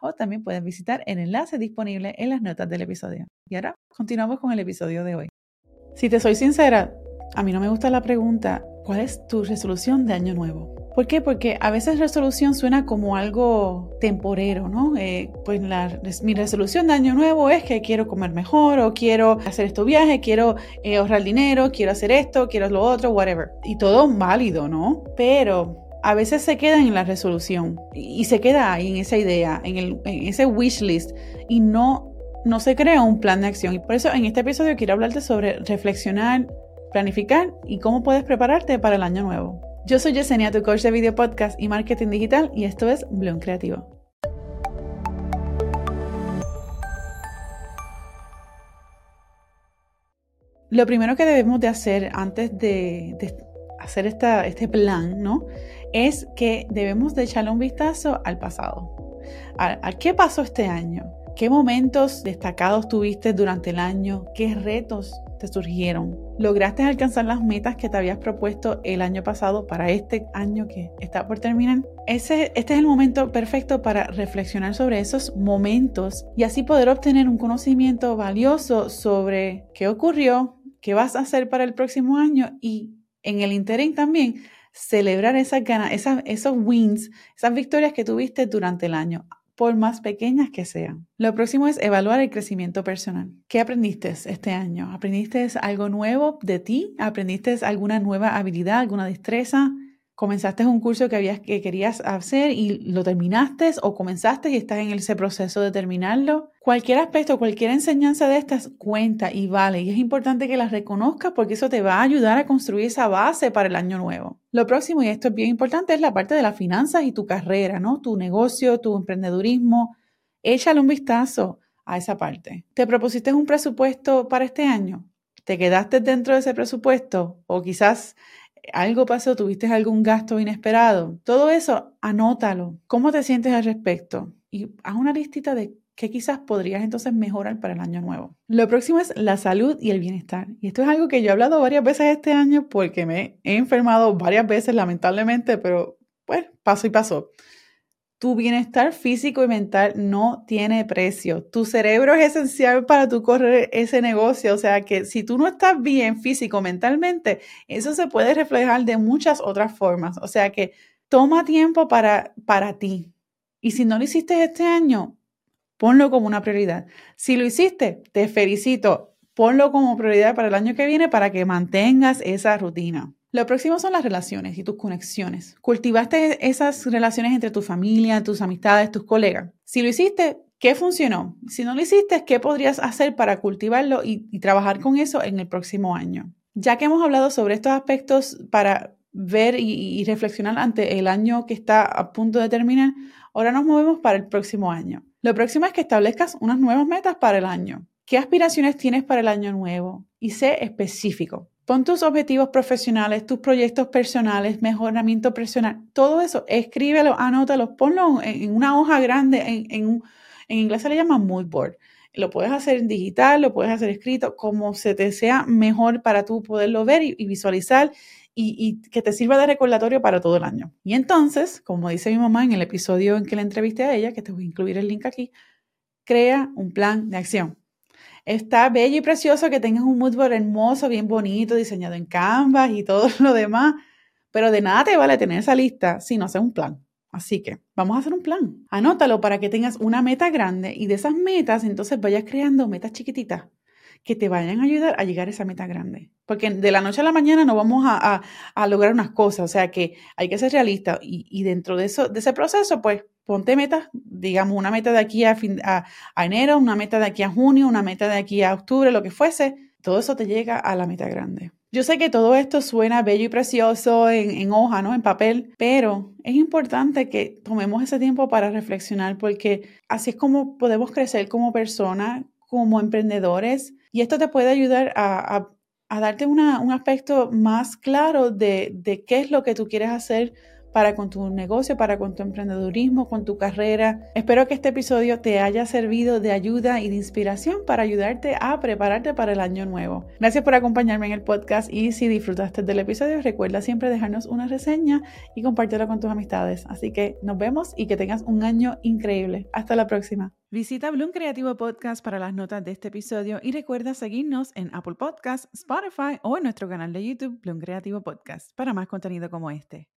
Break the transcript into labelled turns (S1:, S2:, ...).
S1: o también puedes visitar el enlace disponible en las notas del episodio. Y ahora continuamos con el episodio de hoy. Si te soy sincera, a mí no me gusta la pregunta, ¿cuál es tu resolución de año nuevo? ¿Por qué? Porque a veces resolución suena como algo temporero, ¿no? Eh, pues mi resolución de año nuevo es que quiero comer mejor o quiero hacer estos viajes, quiero eh, ahorrar dinero, quiero hacer esto, quiero lo otro, whatever. Y todo válido, ¿no? Pero a veces se queda en la resolución y, se queda ahí en esa idea, en, el, en ese wish list y no, no se crea un plan de acción. Y por eso en este episodio quiero hablarte sobre reflexionar, planificar y cómo puedes prepararte para el año nuevo. Yo soy Yesenia, tu coach de video podcast y marketing digital, y esto es Bloom Creativo. Lo primero que debemos de hacer antes de, hacer este plan, ¿no? Es que debemos de echarle un vistazo al pasado. a qué pasó este año? ¿Qué momentos destacados tuviste durante el año? ¿Qué retos te surgieron? ¿Lograste alcanzar las metas que te habías propuesto el año pasado para este año que está por terminar? Este es el momento perfecto para reflexionar sobre esos momentos y así poder obtener un conocimiento valioso sobre qué ocurrió, qué vas a hacer para el próximo año y en el interín también celebrar esas ganas, esos wins, esas victorias que tuviste durante el año por más pequeñas que sean. Lo próximo es evaluar el crecimiento personal. ¿Qué aprendiste este año? ¿Aprendiste algo nuevo de ti? ¿Aprendiste alguna nueva habilidad, alguna destreza? Comenzaste un curso que, habías, que querías hacer y lo terminaste o comenzaste y estás en ese proceso de terminarlo. Cualquier aspecto, cualquier enseñanza de estas cuenta y vale y es importante que las reconozcas porque eso te va a ayudar a construir esa base para el año nuevo. Lo próximo, y esto es bien importante, es la parte de las finanzas y tu carrera, ¿no? Tu negocio, tu emprendedurismo. Échale un vistazo a esa parte. ¿Te propusiste un presupuesto para este año? ¿Te quedaste dentro de ese presupuesto? O quizás algo pasó, tuviste algún gasto inesperado, todo eso, anótalo. ¿Cómo te sientes al respecto? Y haz una listita de qué quizás podrías entonces mejorar para el año nuevo. Lo próximo es la salud y el bienestar. Y esto es algo que yo he hablado varias veces este año porque me he enfermado varias veces, lamentablemente, pero pues pasó y pasó. Tu bienestar físico y mental no tiene precio. Tu cerebro es esencial para tu correr ese negocio. O sea que si tú no estás bien físico, mentalmente, eso se puede reflejar de muchas otras formas. O sea que toma tiempo para, para ti. Y si no lo hiciste este año, ponlo como una prioridad. Si lo hiciste, te felicito. Ponlo como prioridad para el año que viene para que mantengas esa rutina. Lo próximo son las relaciones y tus conexiones. Cultivaste esas relaciones entre tu familia, tus amistades, tus colegas. Si lo hiciste, ¿qué funcionó? Si no lo hiciste, ¿qué podrías hacer para cultivarlo y, trabajar con eso en el próximo año? Ya que hemos hablado sobre estos aspectos para ver y, y reflexionar ante el año que está a punto de terminar, ahora nos movemos para el próximo año. Lo próximo es que establezcas unas nuevas metas para el año. ¿Qué aspiraciones tienes para el año nuevo? Y sé específico. Pon tus objetivos profesionales, tus proyectos personales, mejoramiento personal, todo eso, escríbelo, anótalo, ponlo en una hoja grande, en, en, inglés se le llama mood board. Lo puedes hacer en digital, lo puedes hacer escrito, como se te sea mejor para tú poderlo ver y, visualizar y, y, que te sirva de recordatorio para todo el año. Y entonces, como dice mi mamá en el episodio en que la entrevisté a ella, que te voy a incluir el link aquí, crea un plan de acción. Está bello y precioso que tengas un mood board hermoso, bien bonito, diseñado en Canvas y todo lo demás, pero de nada te vale tener esa lista si no haces un plan. Así que vamos a hacer un plan. Anótalo para que tengas una meta grande y de esas metas entonces vayas creando metas chiquititas que te vayan a ayudar a llegar a esa meta grande. Porque de la noche a la mañana no vamos a, lograr unas cosas, o sea que hay que ser realista y, y dentro de, eso, de ese proceso, pues ponte metas, digamos, una meta de aquí a, a, enero, una meta de aquí a junio, una meta de aquí a octubre, lo que fuese, todo eso te llega a la meta grande. Yo sé que todo esto suena bello y precioso en, en hoja, ¿no? En papel, pero es importante que tomemos ese tiempo para reflexionar porque así es como podemos crecer como persona, como emprendedores y esto te puede ayudar a, darte un aspecto más claro de, de qué es lo que tú quieres hacer para con tu negocio, para con tu emprendedurismo, con tu carrera. Espero que este episodio te haya servido de ayuda y de inspiración para ayudarte a prepararte para el año nuevo. Gracias por acompañarme en el podcast y si disfrutaste del episodio, recuerda siempre dejarnos una reseña y compártelo con tus amistades. Así que nos vemos y que tengas un año increíble. Hasta la próxima. Visita Bloom Creativo Podcast para las notas de este episodio y recuerda seguirnos en Apple Podcasts, Spotify o en nuestro canal de YouTube Bloom Creativo Podcast para más contenido como este.